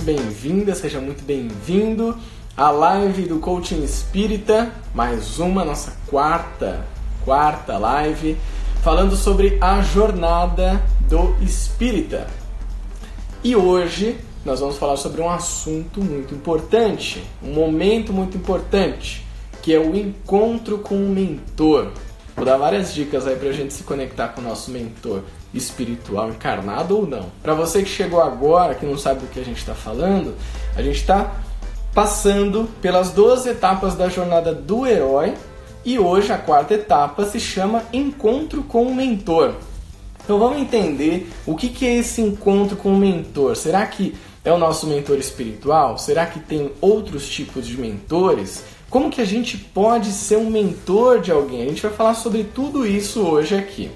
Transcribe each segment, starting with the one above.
muito bem-vinda, seja muito bem-vindo à live do Coaching Espírita, mais uma, nossa quarta, quarta live, falando sobre a jornada do Espírita. E hoje nós vamos falar sobre um assunto muito importante, um momento muito importante, que é o encontro com o mentor. Vou dar várias dicas aí pra gente se conectar com o nosso mentor espiritual encarnado ou não. Para você que chegou agora, que não sabe do que a gente está falando, a gente está passando pelas duas etapas da jornada do herói e hoje a quarta etapa se chama Encontro com o Mentor. Então vamos entender o que, que é esse encontro com o mentor. Será que é o nosso mentor espiritual? Será que tem outros tipos de mentores? Como que a gente pode ser um mentor de alguém? A gente vai falar sobre tudo isso hoje aqui.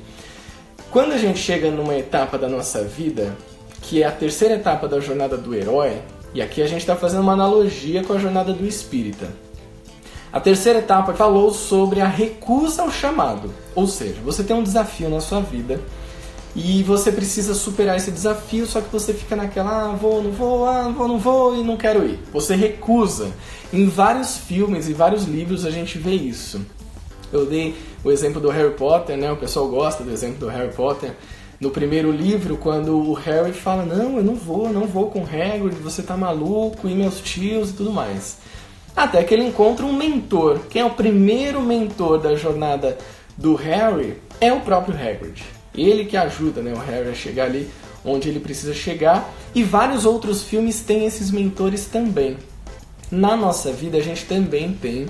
Quando a gente chega numa etapa da nossa vida, que é a terceira etapa da jornada do herói, e aqui a gente está fazendo uma analogia com a jornada do espírita. A terceira etapa falou sobre a recusa ao chamado, ou seja, você tem um desafio na sua vida e você precisa superar esse desafio, só que você fica naquela, ah, vou, não vou, ah, vou, não vou e não quero ir. Você recusa. Em vários filmes e vários livros a gente vê isso. Eu dei o exemplo do Harry Potter, né? O pessoal gosta do exemplo do Harry Potter. No primeiro livro, quando o Harry fala: Não, eu não vou, não vou com Hagrid, você tá maluco, e meus tios e tudo mais. Até que ele encontra um mentor. Quem é o primeiro mentor da jornada do Harry é o próprio Hagrid. Ele que ajuda né, o Harry a chegar ali onde ele precisa chegar. E vários outros filmes têm esses mentores também. Na nossa vida a gente também tem,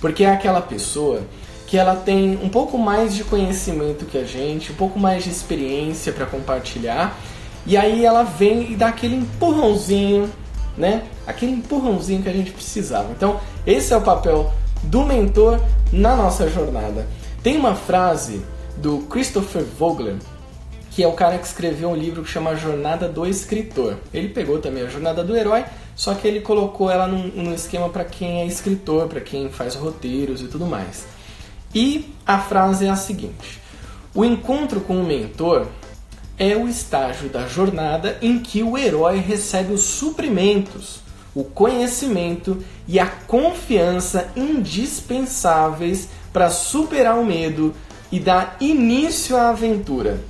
porque é aquela pessoa que ela tem um pouco mais de conhecimento que a gente, um pouco mais de experiência para compartilhar, e aí ela vem e dá aquele empurrãozinho, né? Aquele empurrãozinho que a gente precisava. Então, esse é o papel do mentor na nossa jornada. Tem uma frase do Christopher Vogler, que é o cara que escreveu um livro que chama Jornada do Escritor. Ele pegou também a Jornada do Herói, só que ele colocou ela num, num esquema para quem é escritor, para quem faz roteiros e tudo mais. E a frase é a seguinte: O encontro com o mentor é o estágio da jornada em que o herói recebe os suprimentos, o conhecimento e a confiança indispensáveis para superar o medo e dar início à aventura.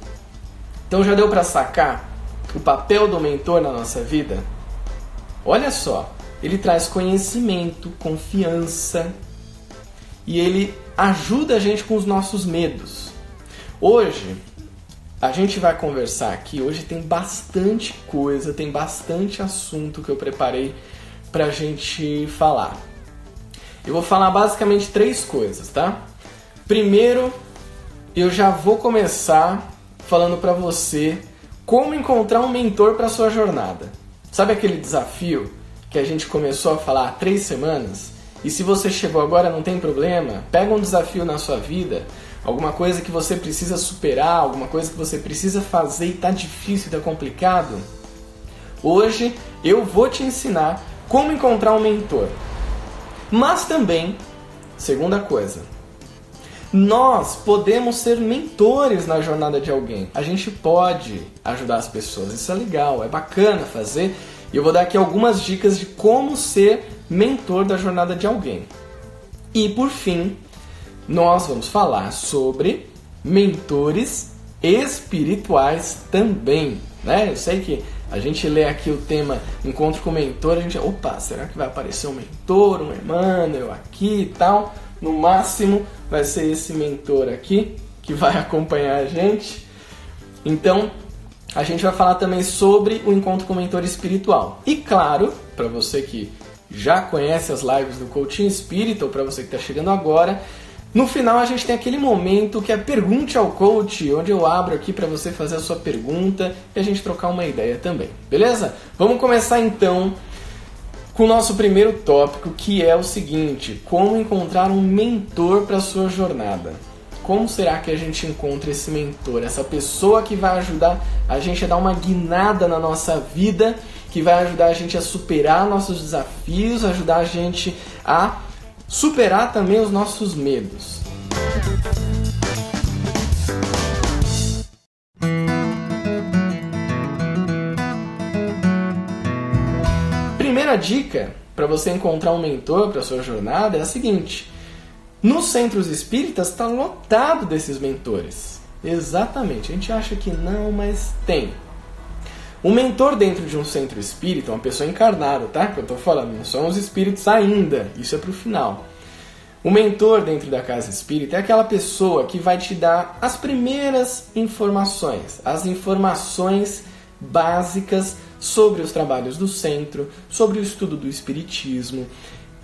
Então já deu para sacar o papel do mentor na nossa vida? Olha só, ele traz conhecimento, confiança e ele ajuda a gente com os nossos medos. Hoje, a gente vai conversar aqui. Hoje tem bastante coisa, tem bastante assunto que eu preparei pra gente falar. Eu vou falar basicamente três coisas, tá? Primeiro, eu já vou começar falando para você como encontrar um mentor para sua jornada. Sabe aquele desafio que a gente começou a falar há três semanas? E se você chegou agora, não tem problema. Pega um desafio na sua vida, alguma coisa que você precisa superar, alguma coisa que você precisa fazer e está difícil, está complicado. Hoje eu vou te ensinar como encontrar um mentor. Mas também, segunda coisa, nós podemos ser mentores na jornada de alguém. A gente pode ajudar as pessoas. Isso é legal, é bacana fazer. E eu vou dar aqui algumas dicas de como ser mentor da jornada de alguém. E por fim, nós vamos falar sobre mentores espirituais também, né? Eu sei que a gente lê aqui o tema encontro com mentor, a gente, opa, será que vai aparecer um mentor, um Emmanuel aqui e tal? No máximo vai ser esse mentor aqui que vai acompanhar a gente. Então, a gente vai falar também sobre o encontro com mentor espiritual. E claro, para você que já conhece as lives do Coaching Espírita, ou para você que está chegando agora, no final a gente tem aquele momento que é pergunte ao coach, onde eu abro aqui para você fazer a sua pergunta e a gente trocar uma ideia também, beleza? Vamos começar então com o nosso primeiro tópico, que é o seguinte: como encontrar um mentor para sua jornada. Como será que a gente encontra esse mentor, essa pessoa que vai ajudar a gente a dar uma guinada na nossa vida que vai ajudar a gente a superar nossos desafios, ajudar a gente a superar também os nossos medos. primeira dica para você encontrar um mentor para sua jornada é a seguinte: nos centros espíritas está lotado desses mentores. Exatamente. A gente acha que não, mas tem. O mentor dentro de um centro espírita, uma pessoa encarnada, tá? Que eu estou falando, não são os espíritos ainda. Isso é para o final. O mentor dentro da casa espírita é aquela pessoa que vai te dar as primeiras informações, as informações básicas sobre os trabalhos do centro, sobre o estudo do espiritismo,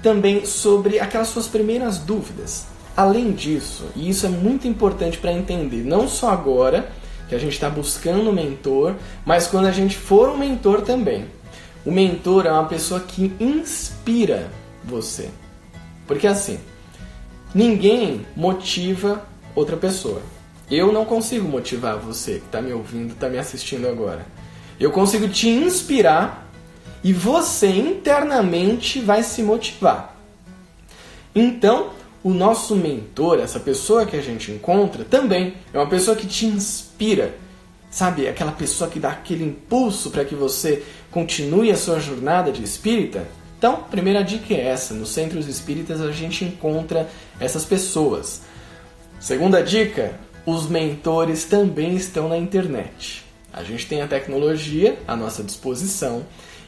também sobre aquelas suas primeiras dúvidas. Além disso, e isso é muito importante para entender, não só agora que a gente está buscando um mentor, mas quando a gente for um mentor também. O mentor é uma pessoa que inspira você. Porque assim, ninguém motiva outra pessoa. Eu não consigo motivar você que está me ouvindo, está me assistindo agora. Eu consigo te inspirar e você internamente vai se motivar. Então, o nosso mentor, essa pessoa que a gente encontra, também é uma pessoa que te inspira. Sabe, aquela pessoa que dá aquele impulso para que você continue a sua jornada de espírita? Então, primeira dica é essa: nos centros espíritas a gente encontra essas pessoas. Segunda dica: os mentores também estão na internet. A gente tem a tecnologia à nossa disposição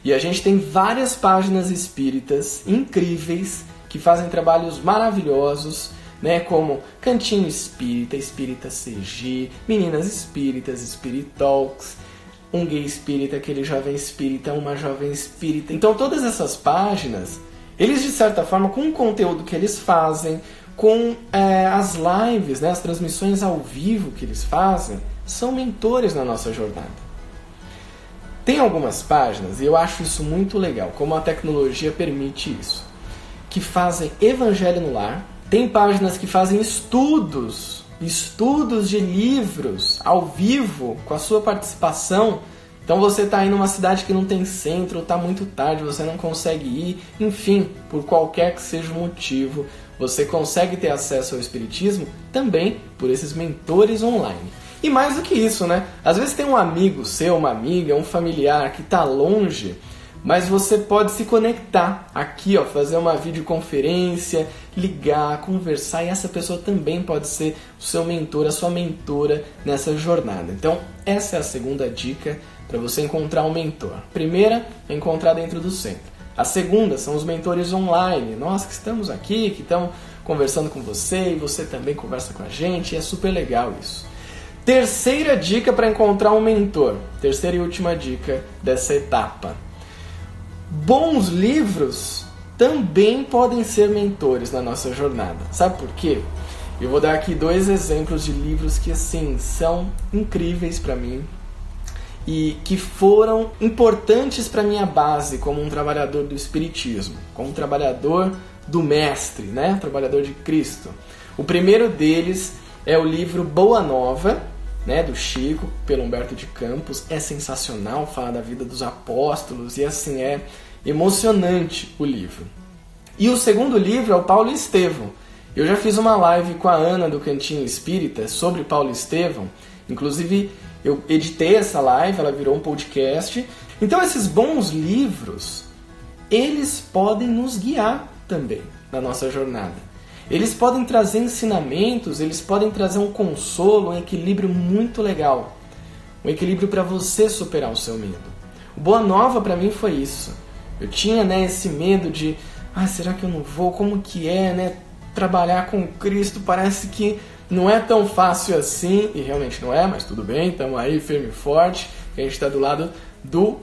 e a gente tem várias páginas espíritas incríveis que fazem trabalhos maravilhosos, né, como Cantinho Espírita, Espírita CG, Meninas Espíritas, Spirit Talks, um gay espírita, aquele jovem espírita, uma jovem espírita. Então todas essas páginas, eles de certa forma, com o conteúdo que eles fazem, com é, as lives, né, as transmissões ao vivo que eles fazem, são mentores na nossa jornada. Tem algumas páginas, e eu acho isso muito legal, como a tecnologia permite isso, que fazem evangelho no lar. Tem páginas que fazem estudos, estudos de livros ao vivo, com a sua participação. Então você está aí numa cidade que não tem centro, está muito tarde, você não consegue ir, enfim, por qualquer que seja o motivo, você consegue ter acesso ao Espiritismo também por esses mentores online. E mais do que isso, né? Às vezes tem um amigo seu, uma amiga, um familiar que está longe, mas você pode se conectar aqui, ó, fazer uma videoconferência, ligar, conversar e essa pessoa também pode ser o seu mentor, a sua mentora nessa jornada. Então, essa é a segunda dica para você encontrar um mentor. Primeira é encontrar dentro do centro. A segunda são os mentores online. Nós que estamos aqui, que estamos conversando com você e você também conversa com a gente, é super legal isso. Terceira dica para encontrar um mentor. Terceira e última dica dessa etapa. Bons livros também podem ser mentores na nossa jornada. Sabe por quê? Eu vou dar aqui dois exemplos de livros que assim são incríveis para mim e que foram importantes para minha base como um trabalhador do espiritismo, como um trabalhador do mestre, né? Trabalhador de Cristo. O primeiro deles é o livro Boa Nova, né, do Chico, pelo Humberto de Campos. É sensacional, fala da vida dos apóstolos e assim é emocionante o livro. E o segundo livro é o Paulo Estevão. Eu já fiz uma live com a Ana do Cantinho Espírita sobre Paulo Estevão. Inclusive, eu editei essa live, ela virou um podcast. Então, esses bons livros, eles podem nos guiar também na nossa jornada. Eles podem trazer ensinamentos, eles podem trazer um consolo, um equilíbrio muito legal. Um equilíbrio para você superar o seu medo. O Boa Nova para mim foi isso. Eu tinha né, esse medo de, ah, será que eu não vou? Como que é, né? Trabalhar com Cristo parece que não é tão fácil assim, e realmente não é, mas tudo bem, estamos aí firme e forte, a gente está do lado do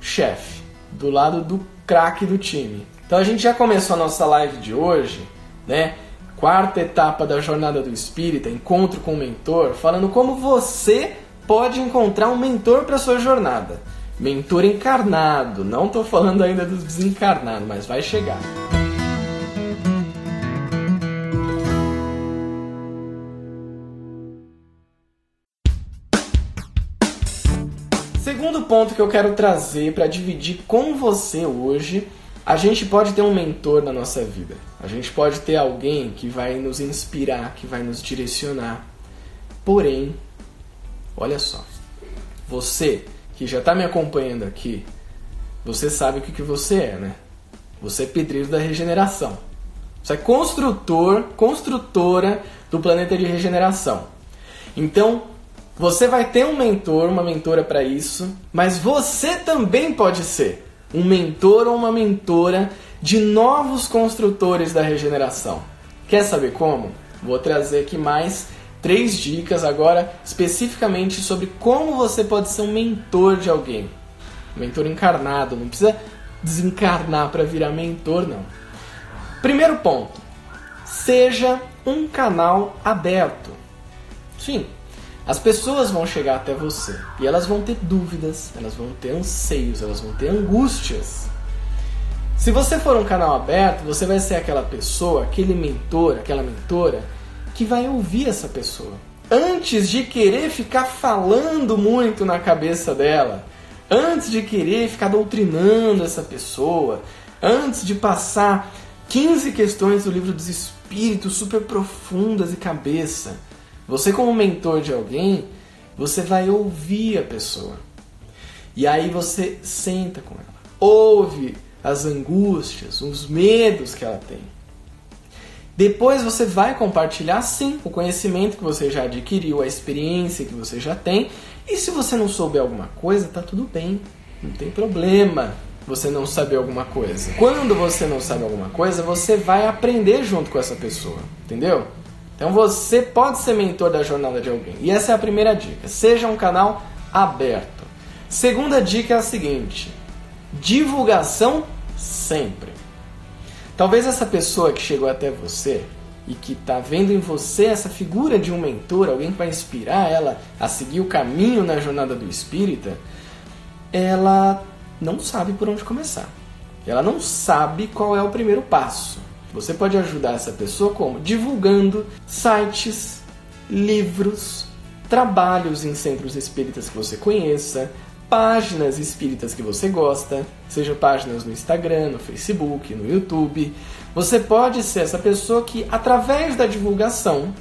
chefe, do lado do craque do time. Então a gente já começou a nossa live de hoje, né? Quarta etapa da jornada do espírita, encontro com o mentor, falando como você pode encontrar um mentor para sua jornada. Mentor encarnado, não estou falando ainda dos desencarnados, mas vai chegar. Segundo ponto que eu quero trazer para dividir com você hoje a gente pode ter um mentor na nossa vida. A gente pode ter alguém que vai nos inspirar, que vai nos direcionar. Porém, olha só, você que já está me acompanhando aqui, você sabe o que, que você é, né? Você é pedreiro da regeneração. Você é construtor, construtora do planeta de regeneração. Então, você vai ter um mentor, uma mentora para isso, mas você também pode ser um mentor ou uma mentora de novos construtores da regeneração. Quer saber como? Vou trazer aqui mais três dicas agora especificamente sobre como você pode ser um mentor de alguém. Mentor encarnado, não precisa desencarnar para virar mentor, não. Primeiro ponto: seja um canal aberto. Sim, as pessoas vão chegar até você e elas vão ter dúvidas, elas vão ter anseios, elas vão ter angústias. Se você for um canal aberto, você vai ser aquela pessoa, aquele mentor, aquela mentora que vai ouvir essa pessoa. Antes de querer ficar falando muito na cabeça dela, antes de querer ficar doutrinando essa pessoa, antes de passar 15 questões do livro dos espíritos super profundas e cabeça, você como mentor de alguém, você vai ouvir a pessoa. E aí você senta com ela, ouve as angústias, os medos que ela tem. Depois você vai compartilhar sim o conhecimento que você já adquiriu, a experiência que você já tem. E se você não souber alguma coisa, tá tudo bem. Não tem problema você não saber alguma coisa. Quando você não sabe alguma coisa, você vai aprender junto com essa pessoa, entendeu? Então você pode ser mentor da jornada de alguém. E essa é a primeira dica. Seja um canal aberto. Segunda dica é a seguinte: divulgação sempre. Talvez essa pessoa que chegou até você e que está vendo em você essa figura de um mentor, alguém que vai inspirar ela a seguir o caminho na jornada do espírita, ela não sabe por onde começar. Ela não sabe qual é o primeiro passo. Você pode ajudar essa pessoa como? Divulgando sites, livros, trabalhos em centros espíritas que você conheça, páginas espíritas que você gosta, seja páginas no Instagram, no Facebook, no YouTube. Você pode ser essa pessoa que, através da divulgação,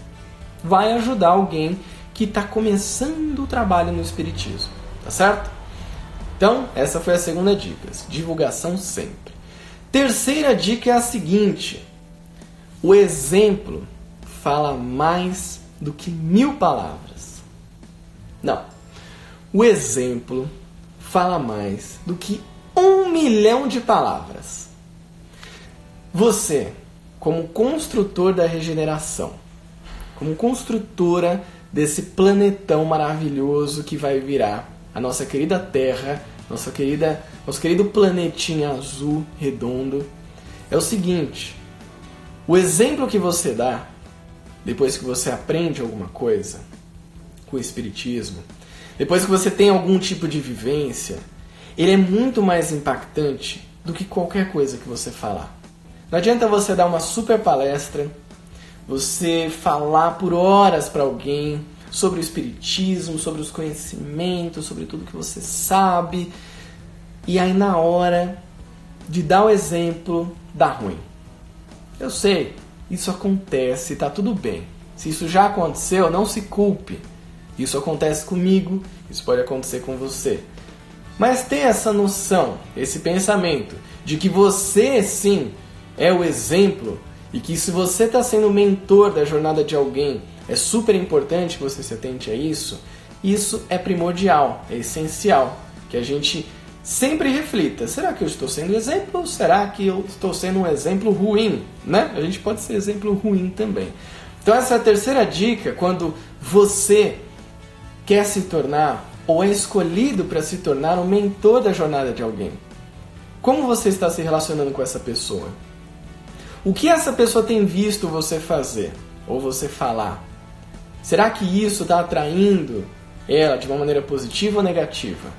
vai ajudar alguém que está começando o trabalho no Espiritismo, tá certo? Então, essa foi a segunda dica: divulgação sempre. Terceira dica é a seguinte: o exemplo fala mais do que mil palavras. Não, o exemplo fala mais do que um milhão de palavras. Você, como construtor da regeneração, como construtora desse planetão maravilhoso que vai virar a nossa querida Terra, nossa querida, nosso querido planetinha azul redondo, é o seguinte: o exemplo que você dá depois que você aprende alguma coisa com o espiritismo, depois que você tem algum tipo de vivência, ele é muito mais impactante do que qualquer coisa que você falar. Não adianta você dar uma super palestra, você falar por horas para alguém sobre o espiritismo, sobre os conhecimentos, sobre tudo que você sabe, e aí na hora de dar o exemplo, dá ruim. Eu sei, isso acontece, tá tudo bem. Se isso já aconteceu, não se culpe. Isso acontece comigo, isso pode acontecer com você. Mas ter essa noção, esse pensamento de que você sim é o exemplo e que se você está sendo mentor da jornada de alguém, é super importante que você se atente a isso. Isso é primordial, é essencial que a gente sempre reflita: será que eu estou sendo exemplo ou será que eu estou sendo um exemplo ruim? Né? A gente pode ser exemplo ruim também. Então, essa é a terceira dica quando você quer se tornar ou é escolhido para se tornar um mentor da jornada de alguém. Como você está se relacionando com essa pessoa? O que essa pessoa tem visto você fazer ou você falar? Será que isso está atraindo ela de uma maneira positiva ou negativa?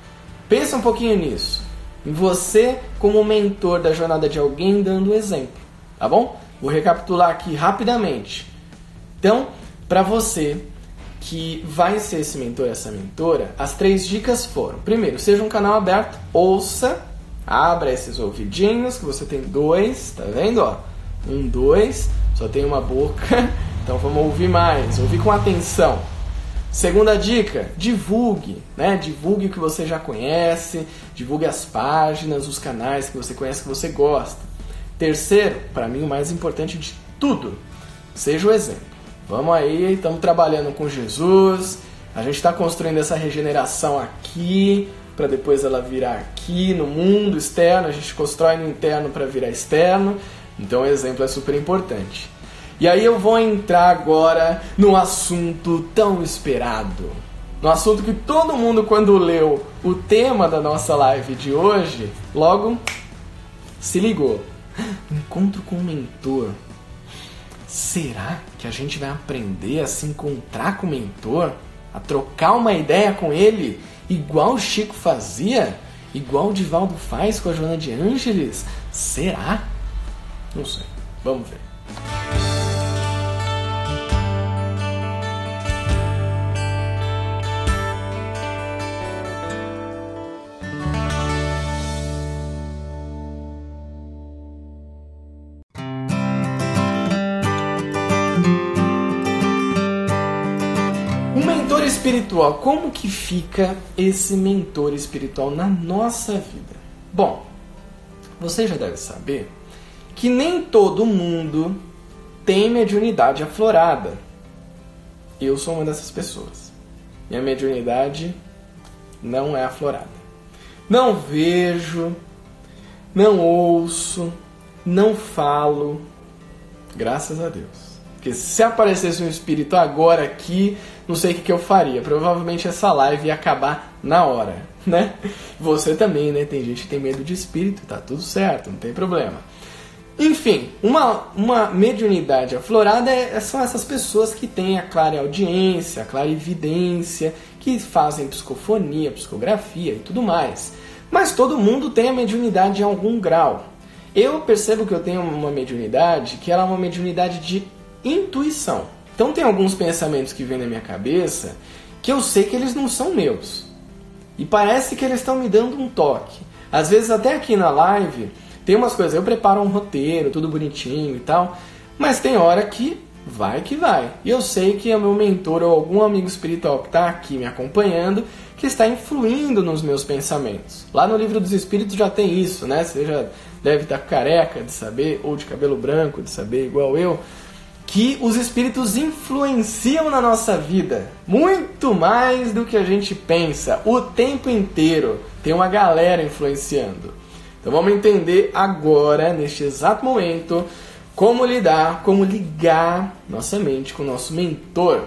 Pensa um pouquinho nisso. Em você como mentor da jornada de alguém dando exemplo, tá bom? Vou recapitular aqui rapidamente. Então, para você que vai ser esse mentor, essa mentora, as três dicas foram: primeiro, seja um canal aberto, ouça, abra esses ouvidinhos, que você tem dois, tá vendo? Ó? Um, dois, só tem uma boca, então vamos ouvir mais, ouvir com atenção. Segunda dica, divulgue, né? Divulgue o que você já conhece, divulgue as páginas, os canais que você conhece, que você gosta. Terceiro, para mim o mais importante de tudo, seja o exemplo. Vamos aí, estamos trabalhando com Jesus, a gente está construindo essa regeneração aqui, para depois ela virar aqui no mundo externo, a gente constrói no interno para virar externo, então o exemplo é super importante. E aí eu vou entrar agora no assunto tão esperado. No assunto que todo mundo, quando leu o tema da nossa live de hoje, logo se ligou. Encontro com o mentor. Será que a gente vai aprender a se encontrar com o mentor? A trocar uma ideia com ele, igual o Chico fazia? Igual o Divaldo faz com a Joana de Ângeles? Será? Não sei. Vamos ver. Espiritual, como que fica esse mentor espiritual na nossa vida? Bom, você já deve saber que nem todo mundo tem mediunidade aflorada. Eu sou uma dessas pessoas. Minha mediunidade não é aflorada. Não vejo, não ouço, não falo. Graças a Deus. Porque se aparecesse um espírito agora aqui, não sei o que, que eu faria. Provavelmente essa live ia acabar na hora, né? Você também, né? Tem gente que tem medo de espírito, tá tudo certo, não tem problema. Enfim, uma, uma mediunidade aflorada é, são essas pessoas que têm a clara audiência, a clara evidência, que fazem psicofonia, psicografia e tudo mais. Mas todo mundo tem a mediunidade em algum grau. Eu percebo que eu tenho uma mediunidade que ela é uma mediunidade de intuição. Então tem alguns pensamentos que vêm na minha cabeça que eu sei que eles não são meus. E parece que eles estão me dando um toque. Às vezes até aqui na live tem umas coisas, eu preparo um roteiro, tudo bonitinho e tal, mas tem hora que vai que vai. E eu sei que é meu mentor ou algum amigo espiritual que está aqui me acompanhando que está influindo nos meus pensamentos. Lá no livro dos Espíritos já tem isso, né? Você já deve estar careca de saber, ou de cabelo branco de saber, igual eu que os espíritos influenciam na nossa vida muito mais do que a gente pensa, o tempo inteiro. Tem uma galera influenciando. Então vamos entender agora, neste exato momento, como lidar, como ligar nossa mente com o nosso mentor.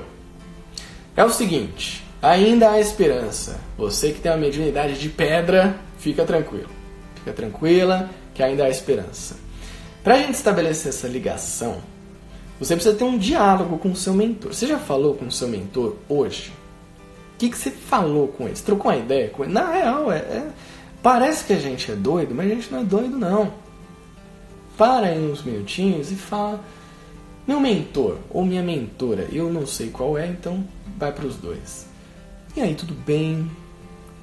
É o seguinte, ainda há esperança. Você que tem uma mediunidade de pedra, fica tranquilo. Fica tranquila que ainda há esperança. Para a gente estabelecer essa ligação, você precisa ter um diálogo com o seu mentor. Você já falou com o seu mentor hoje? O que, que você falou com ele? Você trocou uma ideia com ele? Na real, é, é, parece que a gente é doido, mas a gente não é doido, não. Para aí uns minutinhos e fala: Meu mentor ou minha mentora, eu não sei qual é, então vai para os dois. E aí, tudo bem?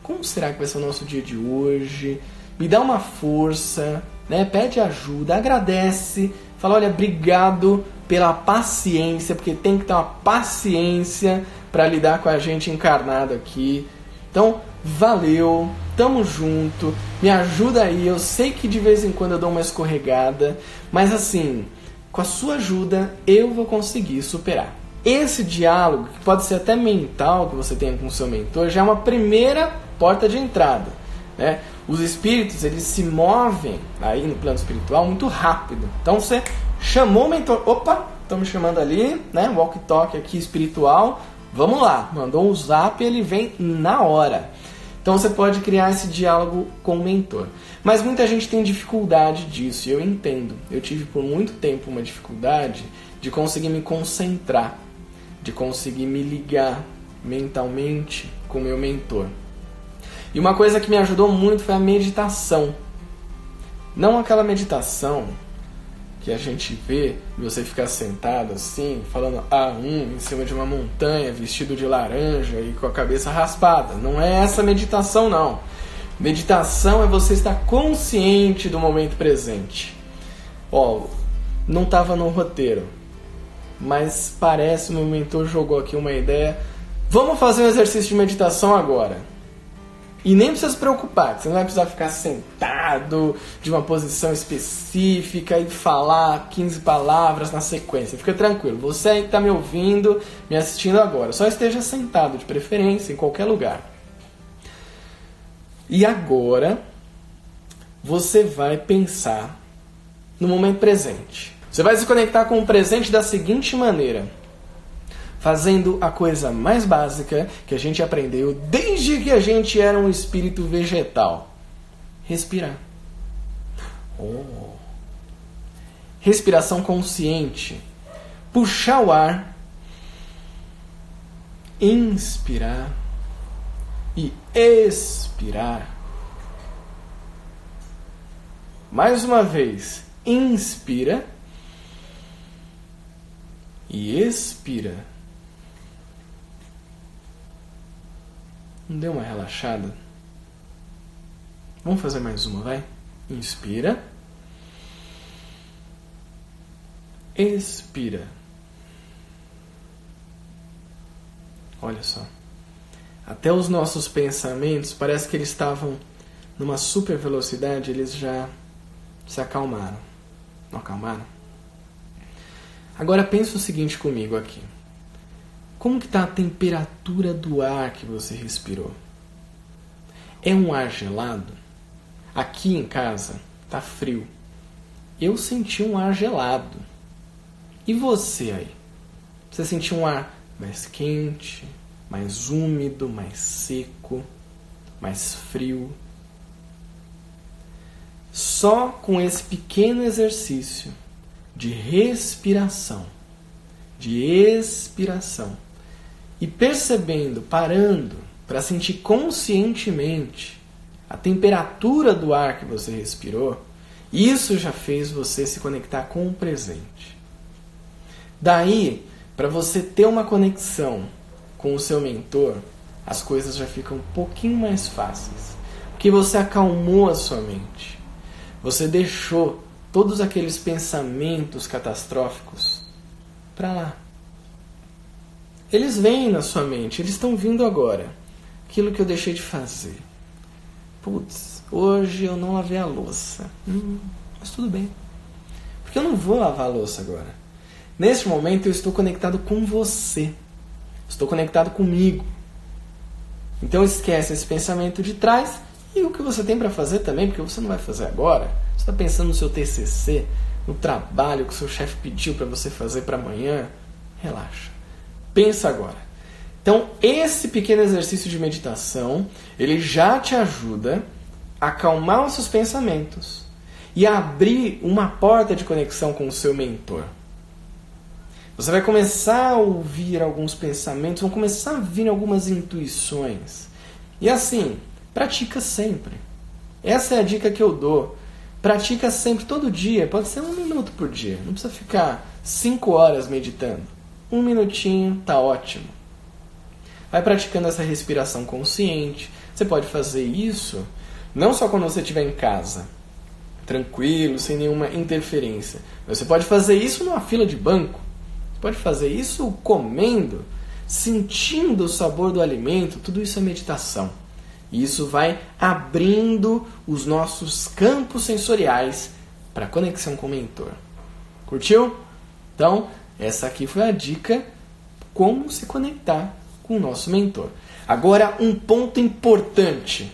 Como será que vai ser o nosso dia de hoje? Me dá uma força, né? Pede ajuda, agradece, fala: Olha, obrigado pela paciência, porque tem que ter uma paciência para lidar com a gente encarnado aqui. Então, valeu, tamo junto, me ajuda aí. Eu sei que de vez em quando eu dou uma escorregada, mas assim, com a sua ajuda eu vou conseguir superar. Esse diálogo, que pode ser até mental que você tenha com o seu mentor, já é uma primeira porta de entrada. Né? Os espíritos eles se movem aí no plano espiritual muito rápido. Então você Chamou o mentor. Opa, estamos chamando ali, né? Walk talk aqui espiritual. Vamos lá. Mandou um zap ele vem na hora. Então você pode criar esse diálogo com o mentor. Mas muita gente tem dificuldade disso, e eu entendo. Eu tive por muito tempo uma dificuldade de conseguir me concentrar, de conseguir me ligar mentalmente com o meu mentor. E uma coisa que me ajudou muito foi a meditação. Não aquela meditação que a gente vê você ficar sentado assim, falando a ah, um em cima de uma montanha, vestido de laranja e com a cabeça raspada. Não é essa meditação, não. Meditação é você estar consciente do momento presente. Ó, não estava no roteiro, mas parece o meu mentor jogou aqui uma ideia Vamos fazer um exercício de meditação agora. E nem precisa se preocupar, você não vai precisar ficar sentado de uma posição específica e falar 15 palavras na sequência. Fica tranquilo, você aí que está me ouvindo, me assistindo agora, só esteja sentado de preferência em qualquer lugar. E agora você vai pensar no momento presente. Você vai se conectar com o presente da seguinte maneira fazendo a coisa mais básica que a gente aprendeu desde que a gente era um espírito vegetal: respirar. Oh. Respiração consciente. Puxar o ar, inspirar e expirar. Mais uma vez, inspira e expira. Não deu uma relaxada? Vamos fazer mais uma, vai? Inspira. Expira. Olha só. Até os nossos pensamentos, parece que eles estavam numa super velocidade, eles já se acalmaram. Não acalmaram? Agora pensa o seguinte comigo aqui. Como que está a temperatura do ar que você respirou? É um ar gelado? Aqui em casa está frio. Eu senti um ar gelado. E você aí? Você sentiu um ar mais quente, mais úmido, mais seco, mais frio? Só com esse pequeno exercício de respiração, de expiração, e percebendo, parando para sentir conscientemente a temperatura do ar que você respirou, isso já fez você se conectar com o presente. Daí, para você ter uma conexão com o seu mentor, as coisas já ficam um pouquinho mais fáceis. Porque você acalmou a sua mente. Você deixou todos aqueles pensamentos catastróficos para lá. Eles vêm na sua mente, eles estão vindo agora. Aquilo que eu deixei de fazer. Putz, hoje eu não lavei a louça. Hum, mas tudo bem. Porque eu não vou lavar a louça agora. Neste momento eu estou conectado com você. Estou conectado comigo. Então esquece esse pensamento de trás e o que você tem para fazer também, porque você não vai fazer agora. Você está pensando no seu TCC, no trabalho que o seu chefe pediu para você fazer para amanhã. Relaxa. Pensa agora. Então, esse pequeno exercício de meditação, ele já te ajuda a acalmar os seus pensamentos e a abrir uma porta de conexão com o seu mentor. Você vai começar a ouvir alguns pensamentos, vão começar a vir algumas intuições. E assim, pratica sempre. Essa é a dica que eu dou. Pratica sempre, todo dia. Pode ser um minuto por dia. Não precisa ficar cinco horas meditando. Um minutinho tá ótimo. Vai praticando essa respiração consciente. Você pode fazer isso não só quando você estiver em casa, tranquilo, sem nenhuma interferência. Você pode fazer isso numa fila de banco. Você pode fazer isso comendo, sentindo o sabor do alimento. Tudo isso é meditação. E isso vai abrindo os nossos campos sensoriais para conexão com o mentor. Curtiu? Então, essa aqui foi a dica como se conectar com o nosso mentor. Agora, um ponto importante,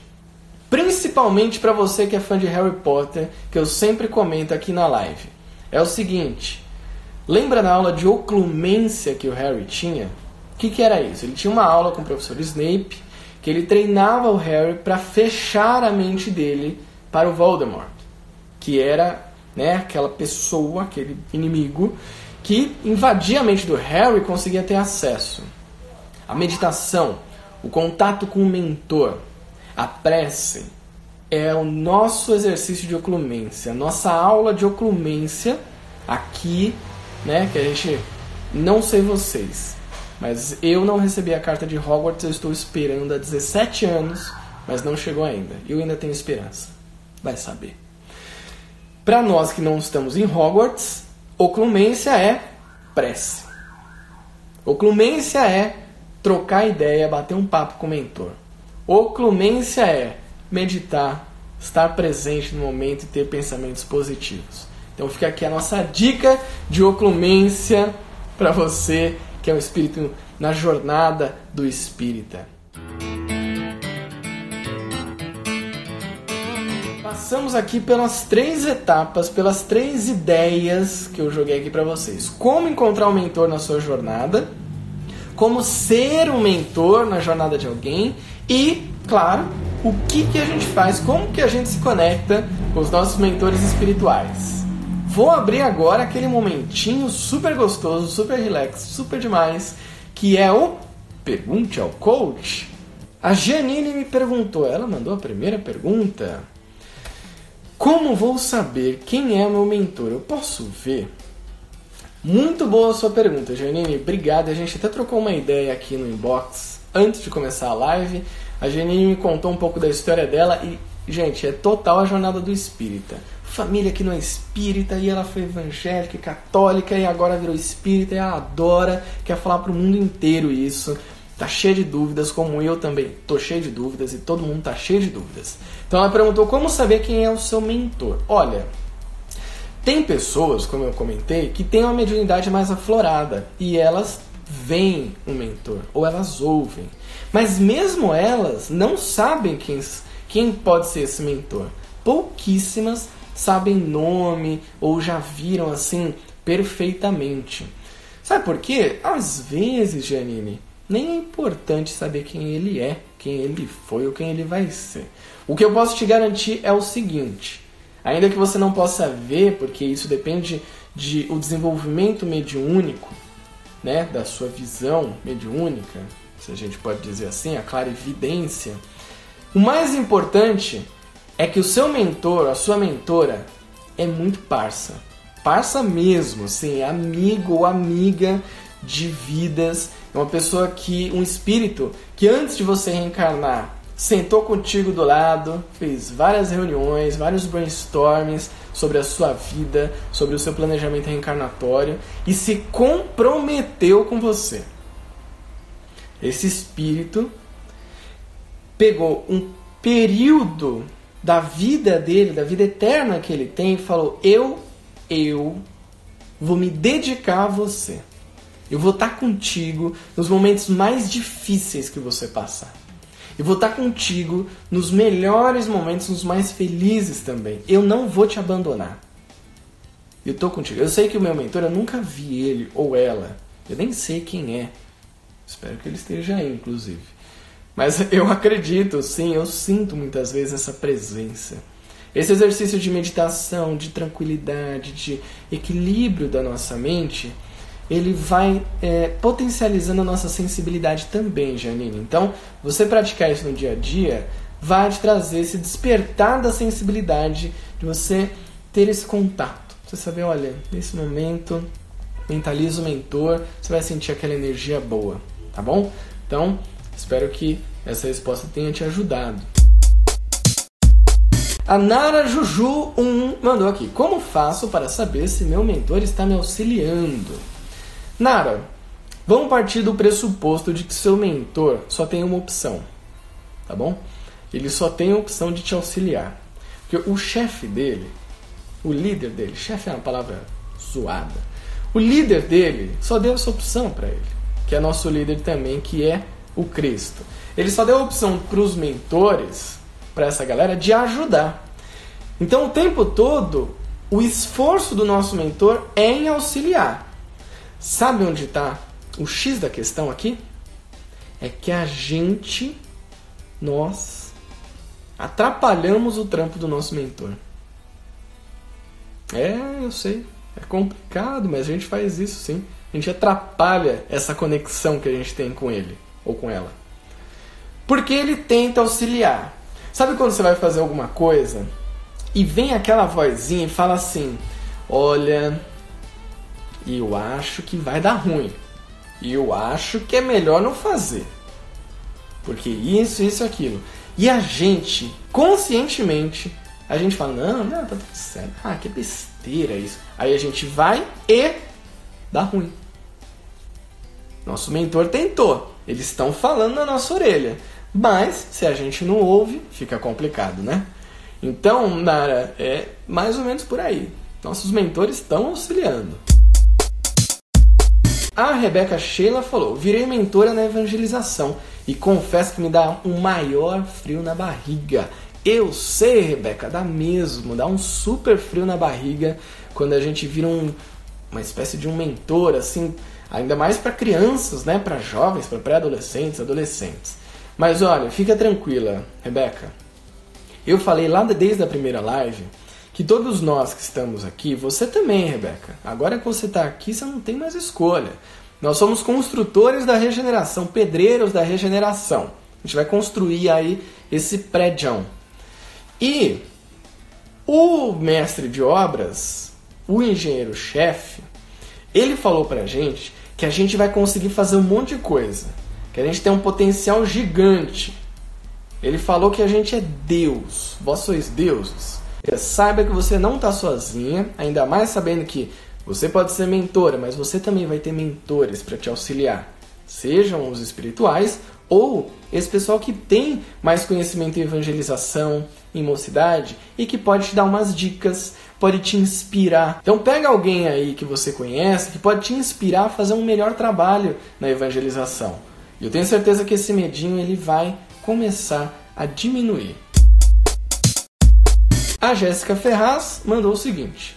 principalmente para você que é fã de Harry Potter, que eu sempre comento aqui na live, é o seguinte: lembra na aula de oclumência que o Harry tinha? O que, que era isso? Ele tinha uma aula com o professor Snape que ele treinava o Harry para fechar a mente dele para o Voldemort, que era né, aquela pessoa, aquele inimigo que invadia a mente do Harry e conseguia ter acesso. A meditação, o contato com o mentor, a prece é o nosso exercício de oclumência, nossa aula de oclumência aqui, né, que a gente não sei vocês, mas eu não recebi a carta de Hogwarts, eu estou esperando há 17 anos, mas não chegou ainda. Eu ainda tenho esperança. Vai saber. Para nós que não estamos em Hogwarts, Oclumência é prece. Oclumência é trocar ideia, bater um papo com o mentor. Oclumência é meditar, estar presente no momento e ter pensamentos positivos. Então fica aqui a nossa dica de oclumência para você que é um espírito na jornada do espírita. Passamos aqui pelas três etapas, pelas três ideias que eu joguei aqui para vocês. Como encontrar um mentor na sua jornada, como ser um mentor na jornada de alguém e, claro, o que, que a gente faz, como que a gente se conecta com os nossos mentores espirituais. Vou abrir agora aquele momentinho super gostoso, super relax, super demais, que é o Pergunte ao Coach. A Janine me perguntou, ela mandou a primeira pergunta. Como vou saber quem é meu mentor? Eu posso ver? Muito boa a sua pergunta, Janine. Obrigado. A gente até trocou uma ideia aqui no inbox antes de começar a live. A Janine me contou um pouco da história dela e, gente, é total a jornada do espírita. Família que não é espírita e ela foi evangélica e católica e agora virou espírita e ela adora, quer falar para o mundo inteiro isso tá cheia de dúvidas, como eu também tô cheio de dúvidas e todo mundo tá cheio de dúvidas. Então ela perguntou como saber quem é o seu mentor. Olha, tem pessoas, como eu comentei, que têm uma mediunidade mais aflorada e elas veem um mentor ou elas ouvem. Mas mesmo elas não sabem quem, quem pode ser esse mentor. Pouquíssimas sabem nome ou já viram assim perfeitamente. Sabe por quê? Às vezes, Janine, nem é importante saber quem ele é, quem ele foi ou quem ele vai ser. O que eu posso te garantir é o seguinte: ainda que você não possa ver, porque isso depende de o desenvolvimento mediúnico, né, da sua visão mediúnica, se a gente pode dizer assim, a clarividência. O mais importante é que o seu mentor, a sua mentora, é muito parça. Parça mesmo, sim, amigo ou amiga de vidas é uma pessoa que, um espírito que antes de você reencarnar, sentou contigo do lado, fez várias reuniões, vários brainstormings sobre a sua vida, sobre o seu planejamento reencarnatório e se comprometeu com você. Esse espírito pegou um período da vida dele, da vida eterna que ele tem, e falou: Eu, eu vou me dedicar a você. Eu vou estar contigo nos momentos mais difíceis que você passar. Eu vou estar contigo nos melhores momentos, nos mais felizes também. Eu não vou te abandonar. Eu tô contigo. Eu sei que o meu mentor, eu nunca vi ele ou ela. Eu nem sei quem é. Espero que ele esteja aí, inclusive. Mas eu acredito, sim, eu sinto muitas vezes essa presença. Esse exercício de meditação, de tranquilidade, de equilíbrio da nossa mente ele vai é, potencializando a nossa sensibilidade também, Janine. Então, você praticar isso no dia a dia vai te trazer esse despertar da sensibilidade de você ter esse contato. Você saber, olha, nesse momento, mentaliza o mentor, você vai sentir aquela energia boa, tá bom? Então, espero que essa resposta tenha te ajudado. A Nara Juju 1 mandou aqui: Como faço para saber se meu mentor está me auxiliando? Nara, vamos partir do pressuposto de que seu mentor só tem uma opção, tá bom? Ele só tem a opção de te auxiliar. Porque o chefe dele, o líder dele, chefe é uma palavra zoada. O líder dele só deu essa opção para ele, que é nosso líder também, que é o Cristo. Ele só deu a opção para os mentores, para essa galera, de ajudar. Então, o tempo todo, o esforço do nosso mentor é em auxiliar. Sabe onde está o X da questão aqui? É que a gente, nós, atrapalhamos o trampo do nosso mentor. É, eu sei, é complicado, mas a gente faz isso sim. A gente atrapalha essa conexão que a gente tem com ele ou com ela. Porque ele tenta auxiliar. Sabe quando você vai fazer alguma coisa e vem aquela vozinha e fala assim: Olha, e eu acho que vai dar ruim. E eu acho que é melhor não fazer. Porque isso, isso, aquilo. E a gente, conscientemente, a gente fala, não, não, tá tudo certo. Ah, que besteira isso. Aí a gente vai e dá ruim. Nosso mentor tentou. Eles estão falando na nossa orelha. Mas, se a gente não ouve, fica complicado, né? Então, Nara, é mais ou menos por aí. Nossos mentores estão auxiliando. A Rebeca Sheila falou: virei mentora na evangelização e confesso que me dá um maior frio na barriga. Eu sei, Rebeca, dá mesmo, dá um super frio na barriga quando a gente vira um, uma espécie de um mentor, assim, ainda mais para crianças, né, para jovens, para pré-adolescentes, adolescentes. Mas olha, fica tranquila, Rebeca. Eu falei lá desde a primeira live que todos nós que estamos aqui, você também, Rebeca, agora que você está aqui, você não tem mais escolha. Nós somos construtores da regeneração, pedreiros da regeneração. A gente vai construir aí esse prédio. E o mestre de obras, o engenheiro-chefe, ele falou pra gente que a gente vai conseguir fazer um monte de coisa, que a gente tem um potencial gigante. Ele falou que a gente é Deus, vós sois deuses. Saiba que você não está sozinha, ainda mais sabendo que você pode ser mentora, mas você também vai ter mentores para te auxiliar. Sejam os espirituais ou esse pessoal que tem mais conhecimento em evangelização, em mocidade e que pode te dar umas dicas, pode te inspirar. Então pega alguém aí que você conhece que pode te inspirar a fazer um melhor trabalho na evangelização. Eu tenho certeza que esse medinho ele vai começar a diminuir. A Jéssica Ferraz mandou o seguinte: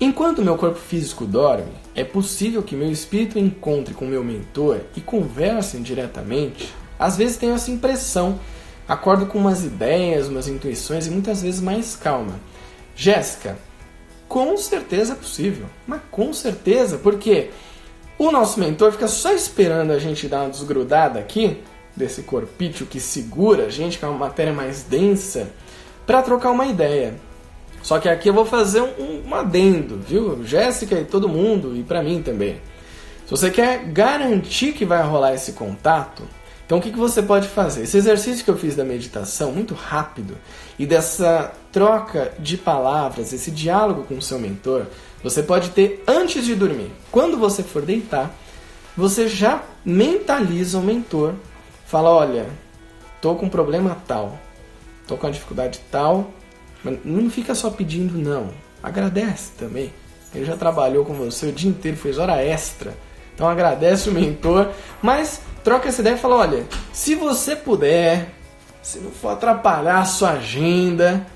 Enquanto meu corpo físico dorme, é possível que meu espírito encontre com meu mentor e conversem diretamente. Às vezes tenho essa impressão, acordo com umas ideias, umas intuições e muitas vezes mais calma. Jéssica, com certeza é possível, mas com certeza, porque o nosso mentor fica só esperando a gente dar uma desgrudada aqui desse corpício que segura a gente, que é uma matéria mais densa para trocar uma ideia. Só que aqui eu vou fazer um, um adendo, viu? Jéssica e todo mundo, e para mim também. Se você quer garantir que vai rolar esse contato, então o que, que você pode fazer? Esse exercício que eu fiz da meditação, muito rápido, e dessa troca de palavras, esse diálogo com o seu mentor, você pode ter antes de dormir. Quando você for deitar, você já mentaliza o mentor, fala, olha, tô com um problema tal, tô com uma dificuldade tal, mas não fica só pedindo não, agradece também. Ele já trabalhou com você o dia inteiro, fez hora extra. Então agradece o mentor, mas troca essa ideia e fala, olha, se você puder, se não for atrapalhar a sua agenda,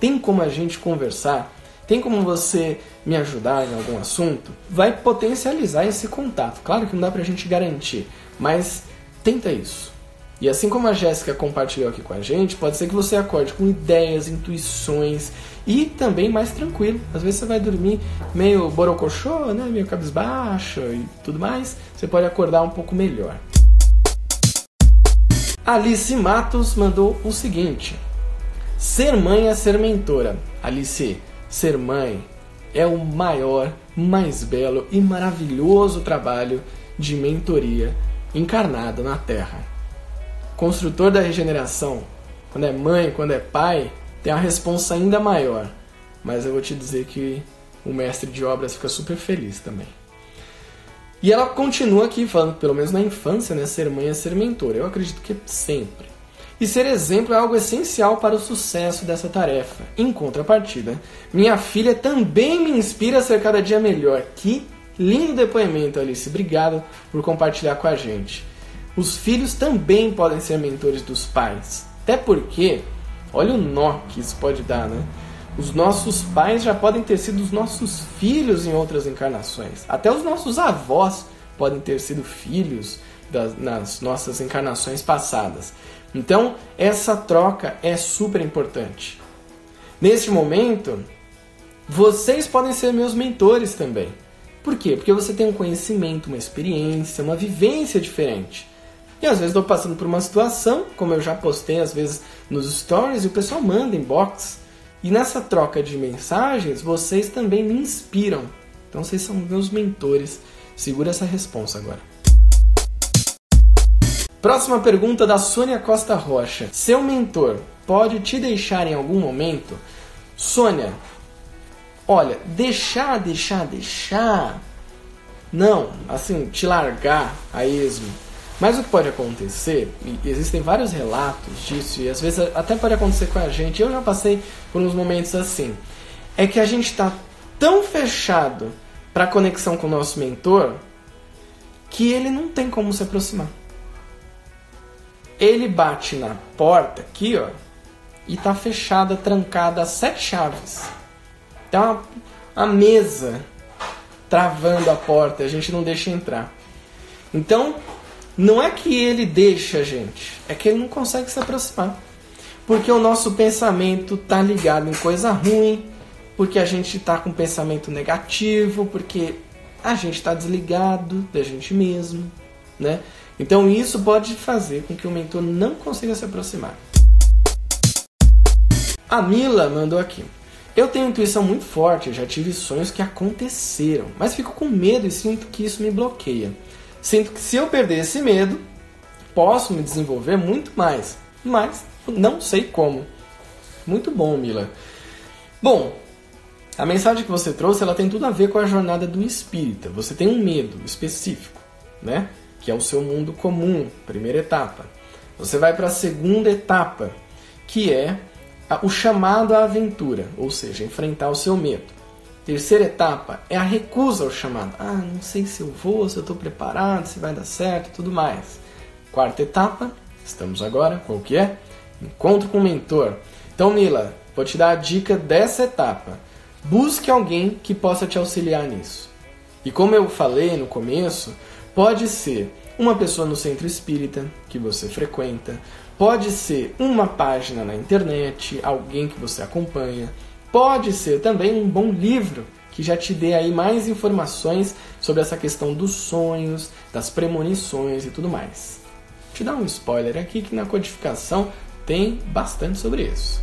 tem como a gente conversar? Tem como você me ajudar em algum assunto? Vai potencializar esse contato. Claro que não dá pra gente garantir, mas tenta isso. E assim como a Jéssica compartilhou aqui com a gente, pode ser que você acorde com ideias, intuições e também mais tranquilo. Às vezes você vai dormir meio borocochô, né? meio cabisbaixo e tudo mais. Você pode acordar um pouco melhor. Alice Matos mandou o seguinte: Ser mãe é ser mentora. Alice, ser mãe é o maior, mais belo e maravilhoso trabalho de mentoria encarnado na Terra construtor da regeneração, quando é mãe, quando é pai, tem a responsa ainda maior. Mas eu vou te dizer que o mestre de obras fica super feliz também. E ela continua aqui falando, pelo menos na infância, né, ser mãe é ser mentora. Eu acredito que sempre. E ser exemplo é algo essencial para o sucesso dessa tarefa. Em contrapartida, minha filha também me inspira a ser cada dia melhor. Que lindo depoimento, Alice. Obrigado por compartilhar com a gente os filhos também podem ser mentores dos pais. Até porque, olha o nó que isso pode dar, né? Os nossos pais já podem ter sido os nossos filhos em outras encarnações. Até os nossos avós podem ter sido filhos das, nas nossas encarnações passadas. Então, essa troca é super importante. Neste momento, vocês podem ser meus mentores também. Por quê? Porque você tem um conhecimento, uma experiência, uma vivência diferente. E às vezes estou passando por uma situação, como eu já postei às vezes nos stories, e o pessoal manda inbox. E nessa troca de mensagens, vocês também me inspiram. Então vocês são meus mentores. Segura essa resposta agora. Próxima pergunta da Sônia Costa Rocha. Seu mentor pode te deixar em algum momento? Sônia, olha, deixar, deixar, deixar. Não, assim, te largar a esmo Mas o que pode acontecer, e existem vários relatos disso, e às vezes até pode acontecer com a gente, eu já passei por uns momentos assim, é que a gente está tão fechado para a conexão com o nosso mentor que ele não tem como se aproximar. Ele bate na porta aqui, ó, e tá fechada, trancada, a sete chaves. Tem uma, uma mesa travando a porta, a gente não deixa entrar. Então, não é que ele deixa a gente, é que ele não consegue se aproximar. Porque o nosso pensamento tá ligado em coisa ruim, porque a gente tá com pensamento negativo, porque a gente está desligado da gente mesmo, né? Então isso pode fazer com que o mentor não consiga se aproximar. A Mila mandou aqui. Eu tenho intuição muito forte, já tive sonhos que aconteceram, mas fico com medo e sinto que isso me bloqueia. Sinto que se eu perder esse medo, posso me desenvolver muito mais, mas não sei como. Muito bom, Mila. Bom, a mensagem que você trouxe, ela tem tudo a ver com a jornada do espírita. Você tem um medo específico, né? Que é o seu mundo comum, primeira etapa. Você vai para a segunda etapa, que é o chamado à aventura, ou seja, enfrentar o seu medo. Terceira etapa é a recusa ao chamado. Ah, não sei se eu vou, se eu estou preparado, se vai dar certo tudo mais. Quarta etapa, estamos agora, qual que é? Encontro com o mentor. Então, Mila, vou te dar a dica dessa etapa. Busque alguém que possa te auxiliar nisso. E como eu falei no começo, pode ser uma pessoa no centro espírita que você frequenta, pode ser uma página na internet, alguém que você acompanha, Pode ser também um bom livro que já te dê aí mais informações sobre essa questão dos sonhos, das premonições e tudo mais. Vou te dar um spoiler aqui que na codificação tem bastante sobre isso.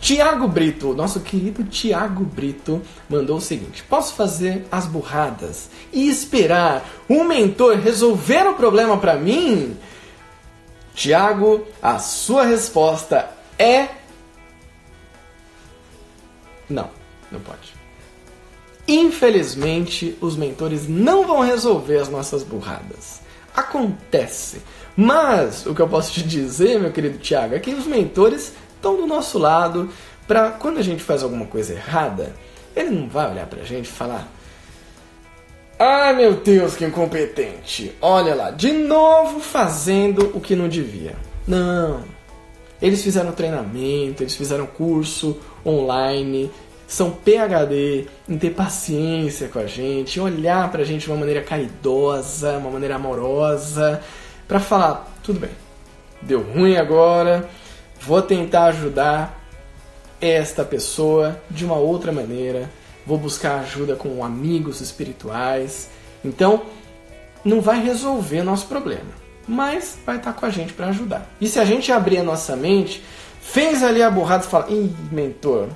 Tiago Brito, nosso querido Tiago Brito, mandou o seguinte: Posso fazer as burradas e esperar um mentor resolver o problema para mim? Tiago, a sua resposta é não, não pode. Infelizmente, os mentores não vão resolver as nossas burradas. Acontece. Mas o que eu posso te dizer, meu querido Tiago, é que os mentores estão do nosso lado para quando a gente faz alguma coisa errada, ele não vai olhar pra gente e falar: "Ai, meu Deus, que incompetente. Olha lá, de novo fazendo o que não devia". Não. Eles fizeram treinamento, eles fizeram curso online, são PhD em ter paciência com a gente, olhar pra gente de uma maneira caridosa, uma maneira amorosa, para falar: tudo bem, deu ruim agora, vou tentar ajudar esta pessoa de uma outra maneira, vou buscar ajuda com amigos espirituais. Então, não vai resolver nosso problema, mas vai estar com a gente para ajudar. E se a gente abrir a nossa mente Fez ali a borrada e fala: Ih, mentor,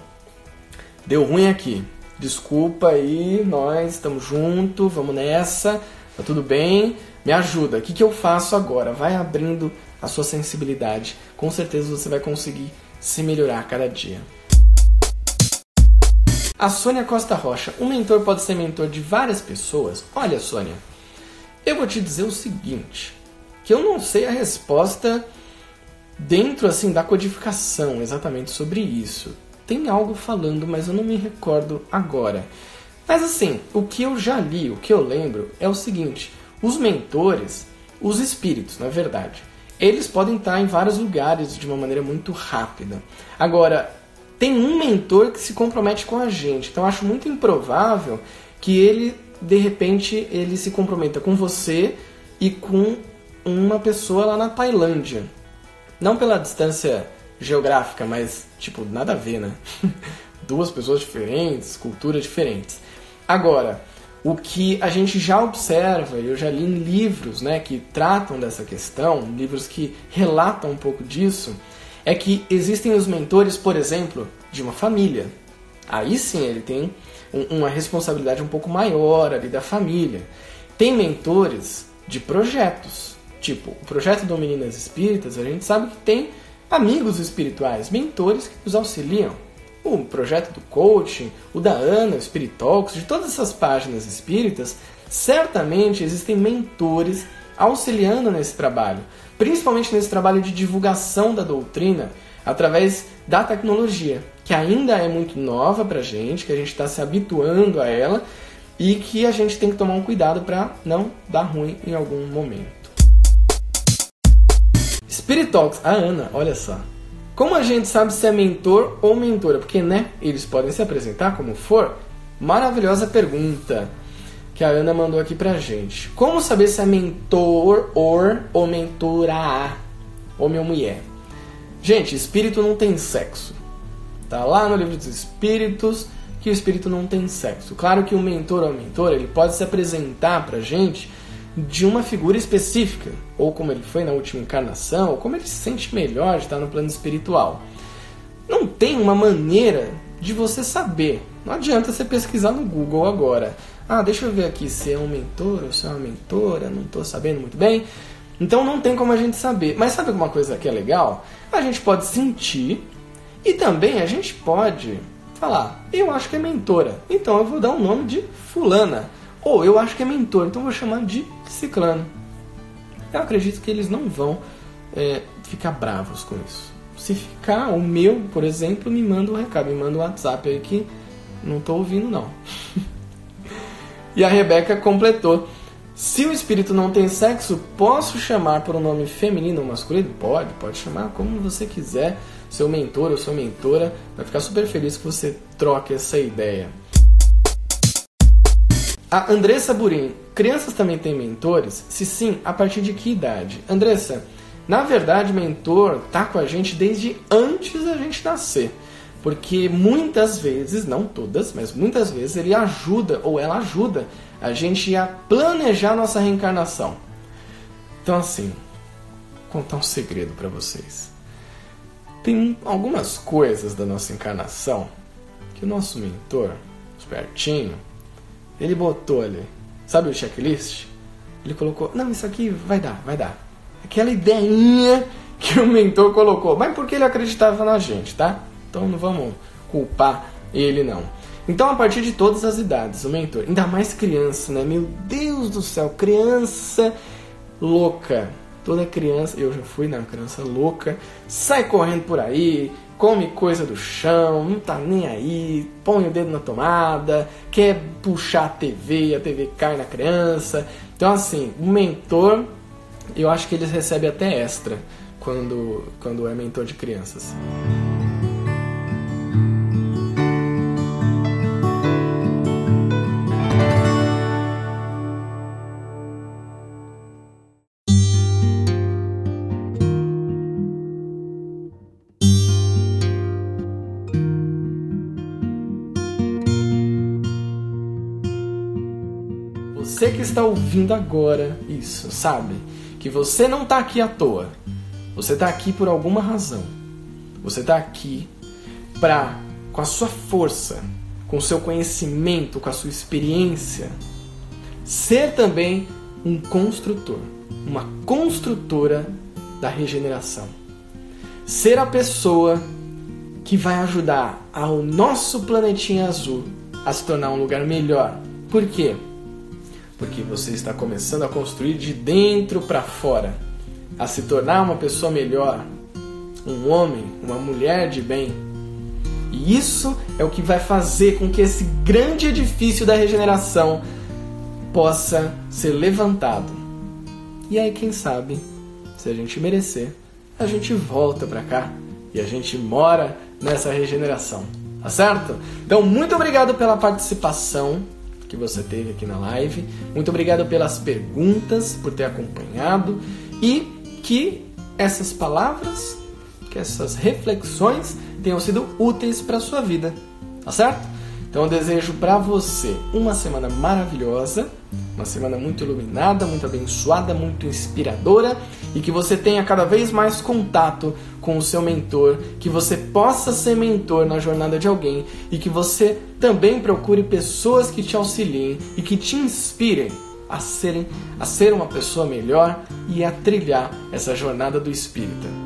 deu ruim aqui. Desculpa aí, nós estamos juntos, vamos nessa, tá tudo bem, me ajuda. O que, que eu faço agora? Vai abrindo a sua sensibilidade. Com certeza você vai conseguir se melhorar cada dia. A Sônia Costa Rocha, um mentor pode ser mentor de várias pessoas? Olha, Sônia, eu vou te dizer o seguinte, que eu não sei a resposta dentro assim da codificação exatamente sobre isso. Tem algo falando, mas eu não me recordo agora. Mas assim, o que eu já li, o que eu lembro é o seguinte: os mentores, os espíritos, na verdade, eles podem estar em vários lugares de uma maneira muito rápida. Agora, tem um mentor que se compromete com a gente, então acho muito improvável que ele de repente ele se comprometa com você e com uma pessoa lá na Tailândia. Não pela distância geográfica, mas, tipo, nada a ver, né? Duas pessoas diferentes, culturas diferentes. Agora, o que a gente já observa, eu já li em livros né, que tratam dessa questão, livros que relatam um pouco disso, é que existem os mentores, por exemplo, de uma família. Aí sim ele tem um, uma responsabilidade um pouco maior ali da família. Tem mentores de projetos. Tipo, o projeto do Meninas Espíritas, a gente sabe que tem amigos espirituais, mentores que nos auxiliam. O projeto do coaching, o da Ana, o Spirit Talks, de todas essas páginas espíritas, certamente existem mentores auxiliando nesse trabalho, principalmente nesse trabalho de divulgação da doutrina através da tecnologia, que ainda é muito nova para gente, que a gente está se habituando a ela e que a gente tem que tomar um cuidado para não dar ruim em algum momento. Spirit Talks, a Ana, olha só. Como a gente sabe se é mentor ou mentora? Porque, né, eles podem se apresentar como for. Maravilhosa pergunta que a Ana mandou aqui pra gente. Como saber se é mentor or, ou mentora homem ou mulher? Gente, espírito não tem sexo. Tá lá no livro dos espíritos que o espírito não tem sexo. Claro que o mentor ou mentora, ele pode se apresentar pra gente de uma figura específica, ou como ele foi na última encarnação, ou como ele se sente melhor de estar no plano espiritual. Não tem uma maneira de você saber. Não adianta você pesquisar no Google agora. Ah, deixa eu ver aqui se é um mentor ou se é uma mentora, não estou sabendo muito bem. Então não tem como a gente saber. Mas sabe alguma coisa que é legal? A gente pode sentir e também a gente pode falar, eu acho que é mentora, então eu vou dar o um nome de fulana. Ou eu acho que é mentor, então vou chamar de ciclano. Eu acredito que eles não vão é, ficar bravos com isso. Se ficar, o meu, por exemplo, me manda um recado, me manda um WhatsApp aí que não estou ouvindo não. e a Rebeca completou. Se o espírito não tem sexo, posso chamar por um nome feminino ou masculino? Pode, pode chamar como você quiser. Seu mentor ou sua mentora vai ficar super feliz que você troque essa ideia. A Andressa Burim, crianças também têm mentores? Se sim, a partir de que idade? Andressa, na verdade, mentor tá com a gente desde antes da gente nascer. Porque muitas vezes, não todas, mas muitas vezes ele ajuda ou ela ajuda a gente a planejar nossa reencarnação. Então assim, contar um segredo para vocês. Tem algumas coisas da nossa encarnação que o nosso mentor, espertinho, ele botou ali. Sabe o checklist? Ele colocou, não, isso aqui vai dar, vai dar. Aquela ideinha que o mentor colocou, mas porque ele acreditava na gente, tá? Então não vamos culpar ele não. Então a partir de todas as idades, o mentor, ainda mais criança, né? Meu Deus do céu, criança louca. Toda criança, eu já fui na né, criança louca, sai correndo por aí, come coisa do chão, não tá nem aí, põe o dedo na tomada, quer puxar a TV, a TV cai na criança. Então, assim, o mentor, eu acho que eles recebem até extra quando, quando é mentor de crianças. Está ouvindo agora isso, sabe? Que você não está aqui à toa. Você está aqui por alguma razão. Você está aqui para, com a sua força, com o seu conhecimento, com a sua experiência, ser também um construtor, uma construtora da regeneração. Ser a pessoa que vai ajudar ao nosso planetinha azul a se tornar um lugar melhor. Por quê? Porque você está começando a construir de dentro para fora, a se tornar uma pessoa melhor, um homem, uma mulher de bem. E isso é o que vai fazer com que esse grande edifício da regeneração possa ser levantado. E aí, quem sabe, se a gente merecer, a gente volta para cá e a gente mora nessa regeneração. Tá certo? Então, muito obrigado pela participação que você teve aqui na live. Muito obrigado pelas perguntas, por ter acompanhado e que essas palavras, que essas reflexões tenham sido úteis para a sua vida, tá certo? Então eu desejo para você uma semana maravilhosa, uma semana muito iluminada, muito abençoada, muito inspiradora e que você tenha cada vez mais contato com o seu mentor, que você possa ser mentor na jornada de alguém e que você também procure pessoas que te auxiliem e que te inspirem a serem a ser uma pessoa melhor e a trilhar essa jornada do espírita.